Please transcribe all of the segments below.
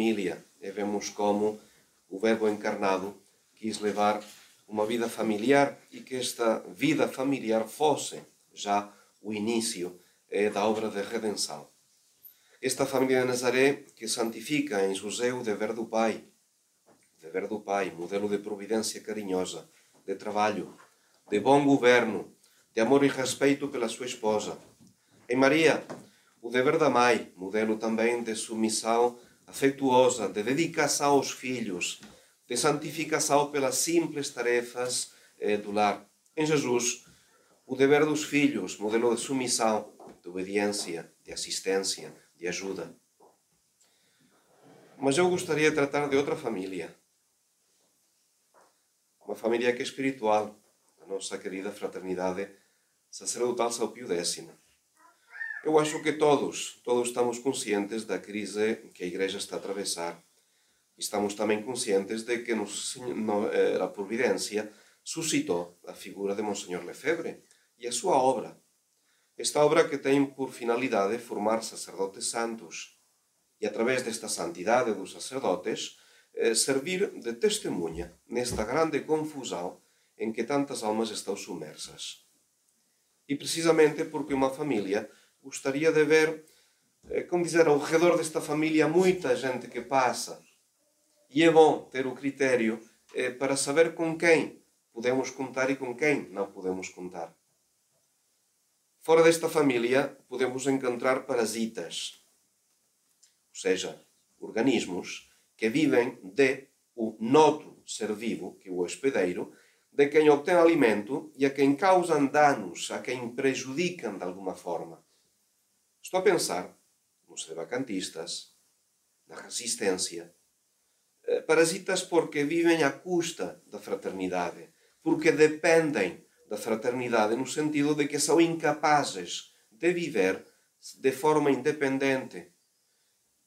Família. E vemos como o Verbo encarnado quis levar uma vida familiar e que esta vida familiar fosse já o início eh, da obra de redenção. Esta família de Nazaré que santifica em José o dever do Pai, dever do Pai, modelo de providência carinhosa, de trabalho, de bom governo, de amor e respeito pela sua esposa. Em Maria, o dever da mãe, modelo também de submissão afetuosa, de dedicação aos filhos, de santificação pelas simples tarefas eh, do lar. Em Jesus, o dever dos filhos, modelo de submissão, de obediência, de assistência, de ajuda. Mas eu gostaria de tratar de outra família. Uma família que é espiritual, a nossa querida fraternidade sacerdotal São Pio X. Eu acho que todos, todos estamos conscientes da crise que a Igreja está a atravessar. Estamos também conscientes de que nos, no, eh, a Providência suscitou a figura de Monsenhor Lefebvre e a sua obra. Esta obra que tem por finalidade formar sacerdotes santos e, através desta santidade dos sacerdotes, eh, servir de testemunha nesta grande confusão em que tantas almas estão submersas. E precisamente porque uma família gostaria de ver, eh, como dizer, ao redor desta família muita gente que passa. E é bom ter o critério eh, para saber com quem podemos contar e com quem não podemos contar. Fora desta família podemos encontrar parasitas, ou seja, organismos que vivem de o noutro ser vivo, que é o hospedeiro, de quem obtém alimento e a quem causam danos, a quem prejudicam de alguma forma. Estou a pensar nos vacantistas, na resistência, eh, parasitas porque vivem à custa da fraternidade, porque dependem da fraternidade no sentido de que são incapazes de viver de forma independente.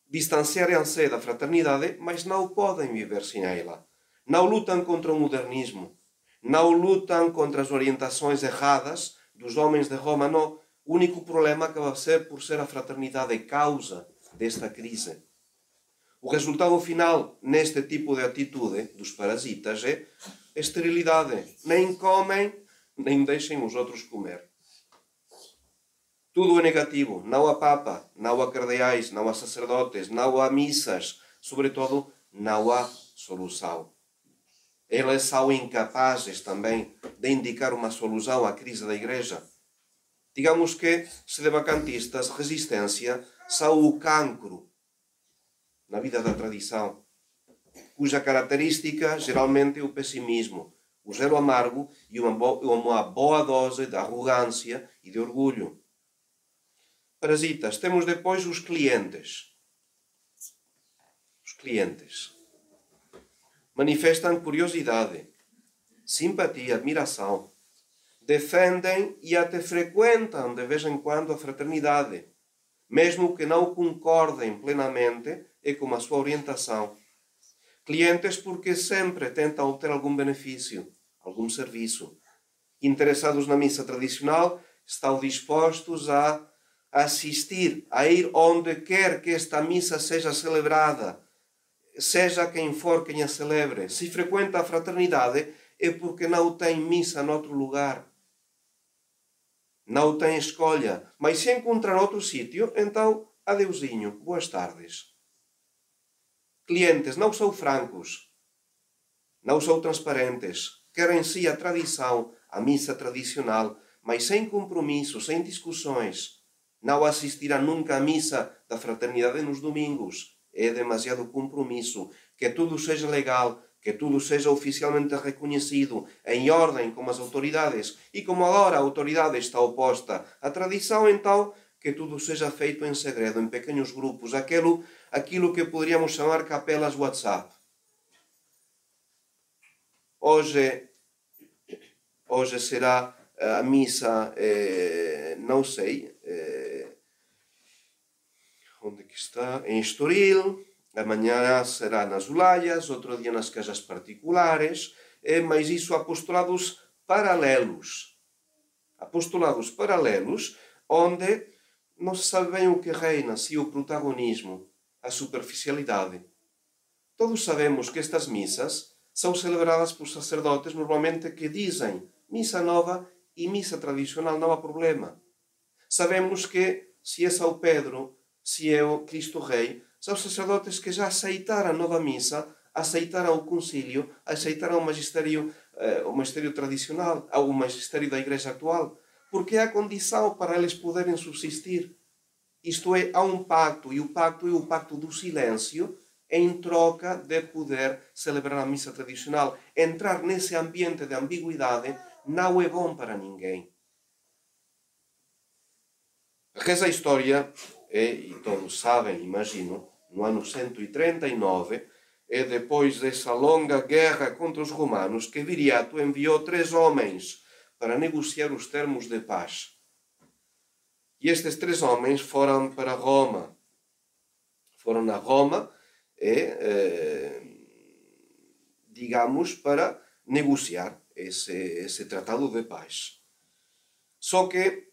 Distanciarem-se da fraternidade, mas não podem viver sem ela. Não lutam contra o modernismo, não lutam contra as orientações erradas dos homens de Roma, não. O único problema acaba ser por ser a fraternidade causa desta crise. O resultado final neste tipo de atitude dos parasitas é esterilidade. Nem comem, nem deixem os outros comer. Tudo é negativo. Não há papa, não há cardeais, não há sacerdotes, não há missas. Sobretudo, não há solução. Eles são incapazes também de indicar uma solução à crise da Igreja. Digamos que, se de vacantistas, resistência são o cancro na vida da tradição, cuja característica geralmente é o pessimismo, o zelo amargo e uma boa, boa dose de arrogância e de orgulho. Parasitas, temos depois os clientes. Os clientes manifestam curiosidade, simpatia, admiração, defendem e até frequentam de vez em quando a fraternidade, mesmo que não concordem plenamente e com a sua orientação. Clientes porque sempre tentam obter algum benefício, algum serviço. Interessados na missa tradicional, estão dispostos a assistir, a ir onde quer que esta missa seja celebrada, seja quem for quem a celebre, se frequenta a fraternidade, é porque não tem missa noutro lugar. Não tem escolha. Mas se encontrar outro sítio, então, adeusinho, boas tardes. Clientes não são francos, não são transparentes, querem sim a tradição, a missa tradicional, mas sem compromisso, sem discussões. Não assistirá nunca à missa da fraternidade nos domingos é demasiado compromisso, que tudo seja legal, que tudo seja oficialmente reconhecido, em ordem com as autoridades, e como agora a autoridade está oposta à tradição, então que tudo seja feito em segredo, em pequenos grupos, aquilo, aquilo que poderíamos chamar capelas WhatsApp. Hoje, hoje será a missa, eh, não sei, eh, onde que está? Em Estoril, amanhã será nas Ulaias, outro dia nas casas particulares, mas isso apostolados paralelos. Apostolados paralelos, onde não se sabe bem o que reina, se o protagonismo, a superficialidade. Todos sabemos que estas missas são celebradas por sacerdotes normalmente que dizem missa nova e missa tradicional não há problema. Sabemos que se é São Pedro, se é o Cristo Rei, são sacerdotes que já aceitaram a nova missa, aceitaram o concílio, aceitaram o magistério, uh, o magistério tradicional, o magistério da Igreja atual, porque é a condição para eles poderem subsistir. Isto é, há um pacto, e o pacto é o pacto do silêncio, em troca de poder celebrar a missa tradicional. Entrar nesse ambiente de ambiguidade não é bom para ninguém. Reza a história, e todos sabem, imagino, no ano 139, e depois dessa longa guerra contra os romanos, que Viriato enviou três homens para negociar os termos de paz. E estes três homens foram para Roma. Foram a Roma e, eh, digamos, para negociar esse, esse tratado de paz. Só que,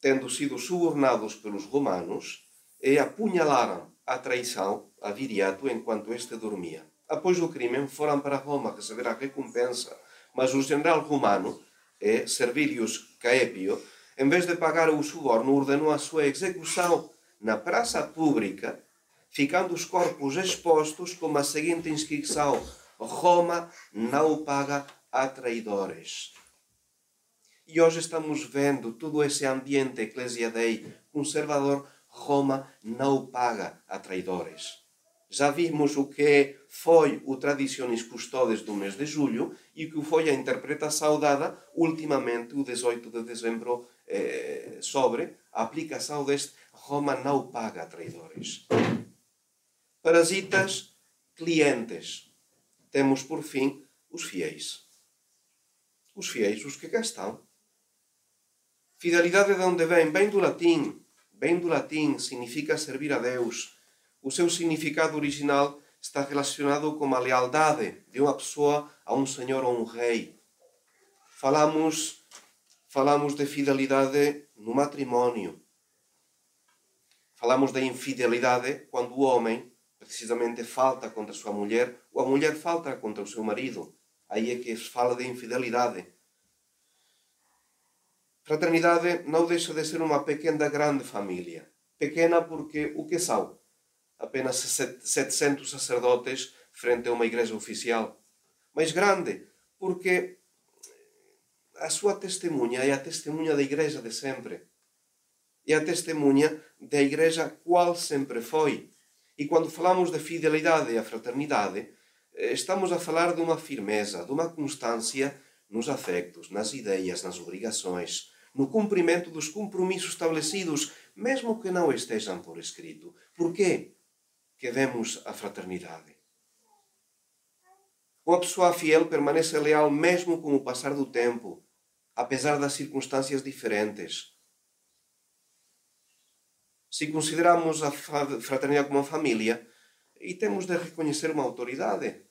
tendo sido subornados pelos romanos, e apunhalaram a traição a Viriato enquanto este dormia. Após o crime, foram para Roma receber a recompensa, mas o general romano, e Servilius Caepio, em vez de pagar o suborno, ordenou a sua execução na praça pública, ficando os corpos expostos com a seguinte inscrição: Roma não paga a traidores. E hoje estamos vendo todo esse ambiente eclesiadei conservador. Roma não paga a traidores. Já vimos o que foi o Tradiciones Custodes do mês de julho e o que foi a interpretação dada ultimamente, o 18 de dezembro, eh, sobre a aplicação deste Roma não paga a traidores. Parasitas, clientes. Temos, por fim, os fiéis os fiéis, os que cá estão. Fidelidade de onde vem? Vem do latim. Vem do latim, significa servir a Deus. O seu significado original está relacionado com a lealdade de uma pessoa a um senhor ou um rei. Falamos, falamos de fidelidade no matrimónio. Falamos de infidelidade quando o homem precisamente falta contra sua mulher ou a mulher falta contra o seu marido. Aí é que se fala de infidelidade. Fraternidade não deixa de ser uma pequena grande família. Pequena porque o que são? Apenas 700 sacerdotes frente a uma igreja oficial. Mas grande porque a sua testemunha é a testemunha da igreja de sempre. É a testemunha da igreja qual sempre foi. E quando falamos de fidelidade a fraternidade, estamos a falar de uma firmeza, de uma constância nos afectos, nas ideias, nas obrigações, no cumprimento dos compromissos estabelecidos, mesmo que não estejam por escrito. Por que vemos a fraternidade? Uma pessoa fiel permanece leal mesmo com o passar do tempo, apesar das circunstâncias diferentes. Se consideramos a fraternidade como uma família, e temos de reconhecer uma autoridade.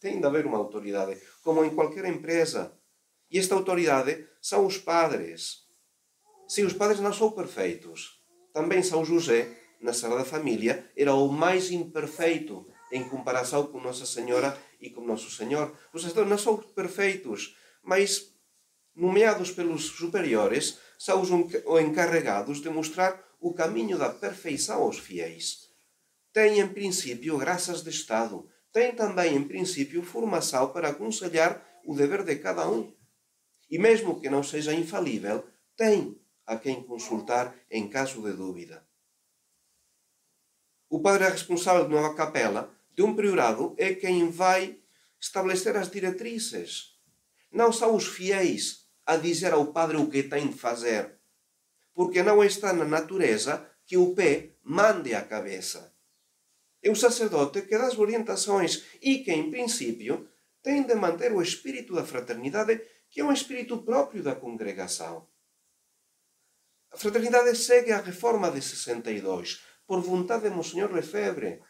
Tem de haver uma autoridade, como em qualquer empresa. E esta autoridade são os padres. Sim, os padres não são perfeitos. Também São José, na Sagrada Família, era o mais imperfeito em comparação com Nossa Senhora e com Nosso Senhor. Os sacerdotes não são perfeitos, mas nomeados pelos superiores, são os encarregados de mostrar o caminho da perfeição aos fiéis tem em princípio graças de Estado, tem também em princípio formação para aconselhar o dever de cada um. E mesmo que não seja infalível, tem a quem consultar em caso de dúvida. O padre responsável de uma capela, de um priorado, é quem vai estabelecer as diretrizes. Não são os fiéis a dizer ao padre o que tem de fazer, porque não está na natureza que o pé mande a cabeça é o sacerdote que dá as orientações e que, em princípio, tem de manter o espírito da fraternidade, que é um espírito próprio da congregação. A fraternidade segue a reforma de 62, por vontade de Monsenhor Lefebvre.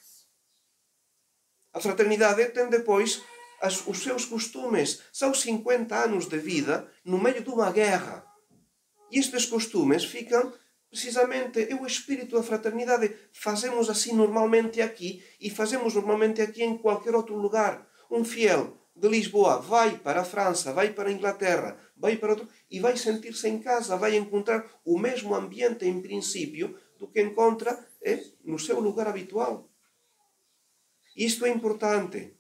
A fraternidade tem depois as, os seus costumes. São 50 anos de vida no meio de uma guerra. E estes costumes ficam precisamente é o espírito da fraternidade. Fazemos assim normalmente aqui e fazemos normalmente aqui em qualquer outro lugar. Um fiel de Lisboa vai para a França, vai para a Inglaterra, vai para outro e vai sentir-se em casa, vai encontrar o mesmo ambiente em princípio do que encontra é, no seu lugar habitual. Isto é importante,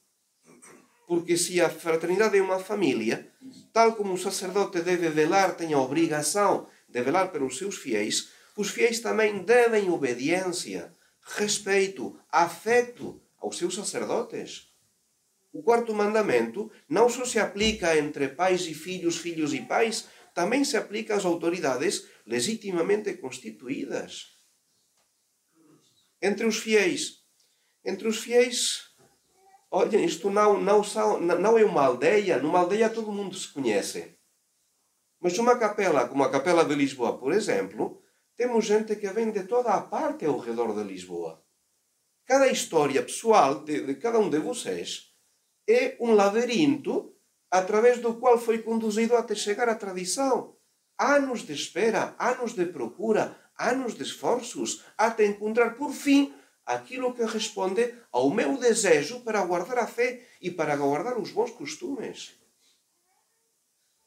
porque se a fraternidade é uma família, tal como o sacerdote deve velar, tem a obrigação de velar pelos seus fiéis, os fiéis também devem obediência, respeito, afeto aos seus sacerdotes. O quarto mandamento não só se aplica entre pais e filhos, filhos e pais, também se aplica às autoridades legitimamente constituídas. Entre os fiéis. Entre os fiéis, olhem, isto não, não, não é uma aldeia, numa aldeia todo mundo se conhece. Mas numa capela, como a Capela de Lisboa, por exemplo, temos gente que vem de toda a parte ao redor de Lisboa. Cada história pessoal de, de cada um de vocês é um labirinto através do qual foi conduzido até chegar à tradição. Anos de espera, anos de procura, anos de esforços, até encontrar por fim aquilo que responde ao meu desejo para guardar a fé e para guardar os bons costumes.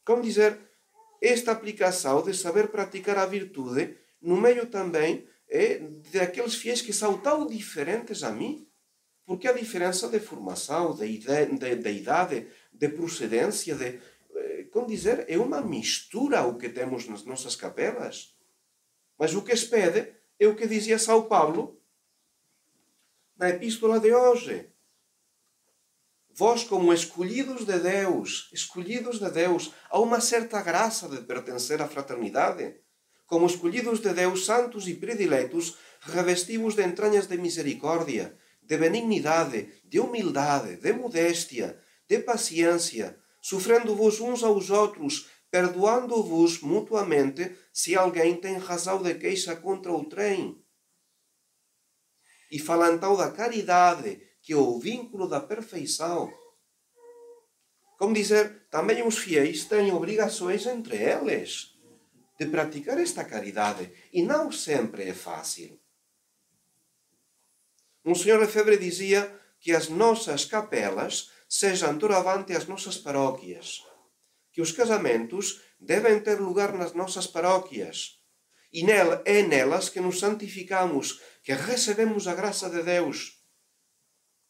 Como dizer, esta aplicação de saber praticar a virtude no meio também é daqueles fiéis que são tão diferentes a mim, porque a diferença de formação, de, de, de idade, de procedência, de, eh, como dizer, é uma mistura o que temos nas nossas capelas. Mas o que se pede é o que dizia São Paulo na epístola de hoje. Vós, como escolhidos de Deus, escolhidos de Deus, há uma certa graça de pertencer à fraternidade como escolhidos de Deus santos e prediletos, revestivos de entranhas de misericórdia, de benignidade, de humildade, de modéstia, de paciência, sofrendo-vos uns aos outros, perdoando-vos mutuamente se alguém tem razão de queixa contra outrem. E falando da caridade, que é o vínculo da perfeição. Como dizer, também os fiéis têm obrigações entre eles de praticar esta caridade e não sempre é fácil. Um senhor Lefebvre dizia que as nossas capelas sejam doravante as nossas paróquias, que os casamentos devem ter lugar nas nossas paróquias e nela, é nelas que nos santificamos, que recebemos a graça de Deus.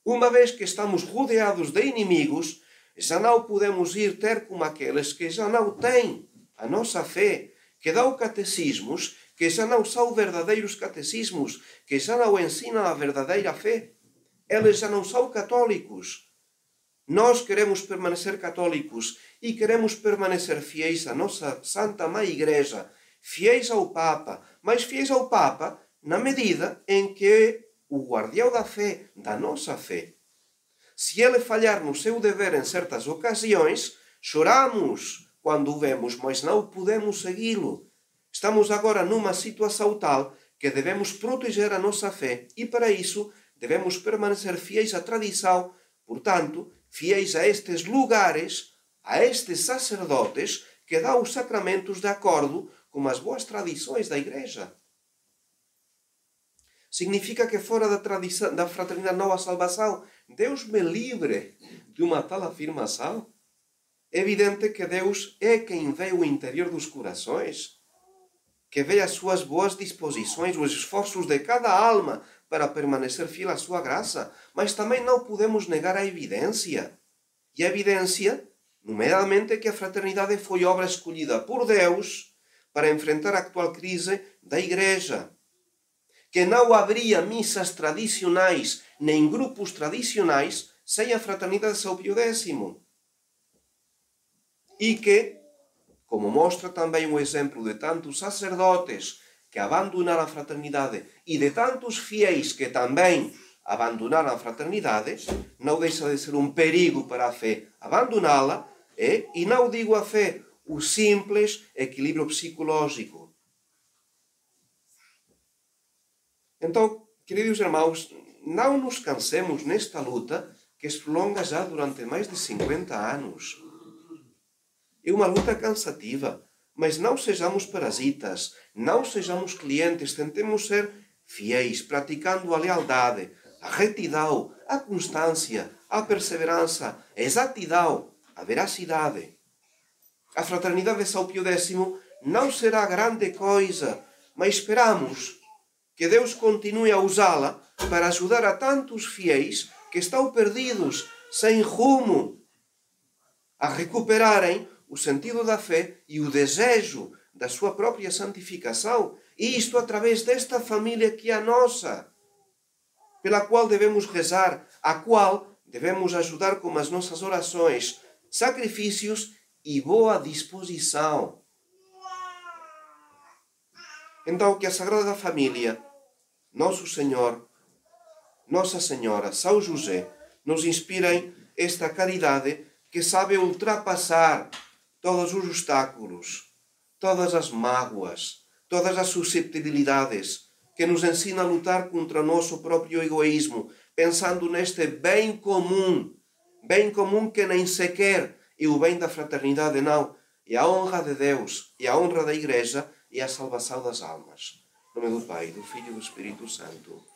Uma vez que estamos rodeados de inimigos, já não podemos ir ter como aqueles que já não têm a nossa fé, que dá catecismos que xa não são verdadeiros catecismos, que xa não ensinam a verdadeira fé. Eles xa non são católicos. Nós queremos permanecer católicos e queremos permanecer fiéis à nossa Santa Mãe Igreja, fiéis ao Papa, mas fiéis ao Papa na medida em que o guardião da fé, da nossa fé. Se ele falhar no seu dever em certas ocasiões, choramos, quando o vemos, mas não podemos segui-lo. Estamos agora numa situação tal que devemos proteger a nossa fé e, para isso, devemos permanecer fiéis à tradição, portanto, fiéis a estes lugares, a estes sacerdotes que dão os sacramentos de acordo com as boas tradições da Igreja. Significa que fora da, tradição, da fraternidade não há salvação? Deus me livre de uma tal afirmação? É evidente que Deus é quem vê o interior dos corações, que vê as suas boas disposições, os esforços de cada alma para permanecer fiel à sua graça, mas também não podemos negar a evidência. E a evidência, nomeadamente, é que a fraternidade foi obra escolhida por Deus para enfrentar a atual crise da Igreja. Que não haveria missas tradicionais nem grupos tradicionais sem a fraternidade de São Pio X e que, como mostra também o exemplo de tantos sacerdotes que abandonaram a fraternidade e de tantos fiéis que também abandonaram a fraternidade, não deixa de ser um perigo para a fé abandoná-la, é, e não digo a fé, o simples equilíbrio psicológico. Então, queridos irmãos, não nos cansemos nesta luta que se prolonga já durante mais de 50 anos. É uma luta cansativa, mas não sejamos parasitas, não sejamos clientes, tentemos ser fiéis, praticando a lealdade, a retidão, a constância, a perseverança, a exatidão, a veracidade. A fraternidade de São Pio X não será grande coisa, mas esperamos que Deus continue a usá-la para ajudar a tantos fiéis que estão perdidos, sem rumo, a recuperarem o sentido da fé e o desejo da sua própria santificação, e isto através desta família que é a nossa, pela qual devemos rezar, a qual devemos ajudar com as nossas orações, sacrifícios e boa disposição. Então, que a Sagrada Família nosso Senhor, Nossa Senhora, São José, nos inspirem esta caridade que sabe ultrapassar todos os obstáculos, todas as mágoas, todas as susceptibilidades, que nos ensina a lutar contra o nosso próprio egoísmo, pensando neste bem comum, bem comum que nem sequer é o bem da fraternidade, não, é a honra de Deus, é a honra da Igreja e a salvação das almas nome do Pai, do Filho e do Espírito Santo.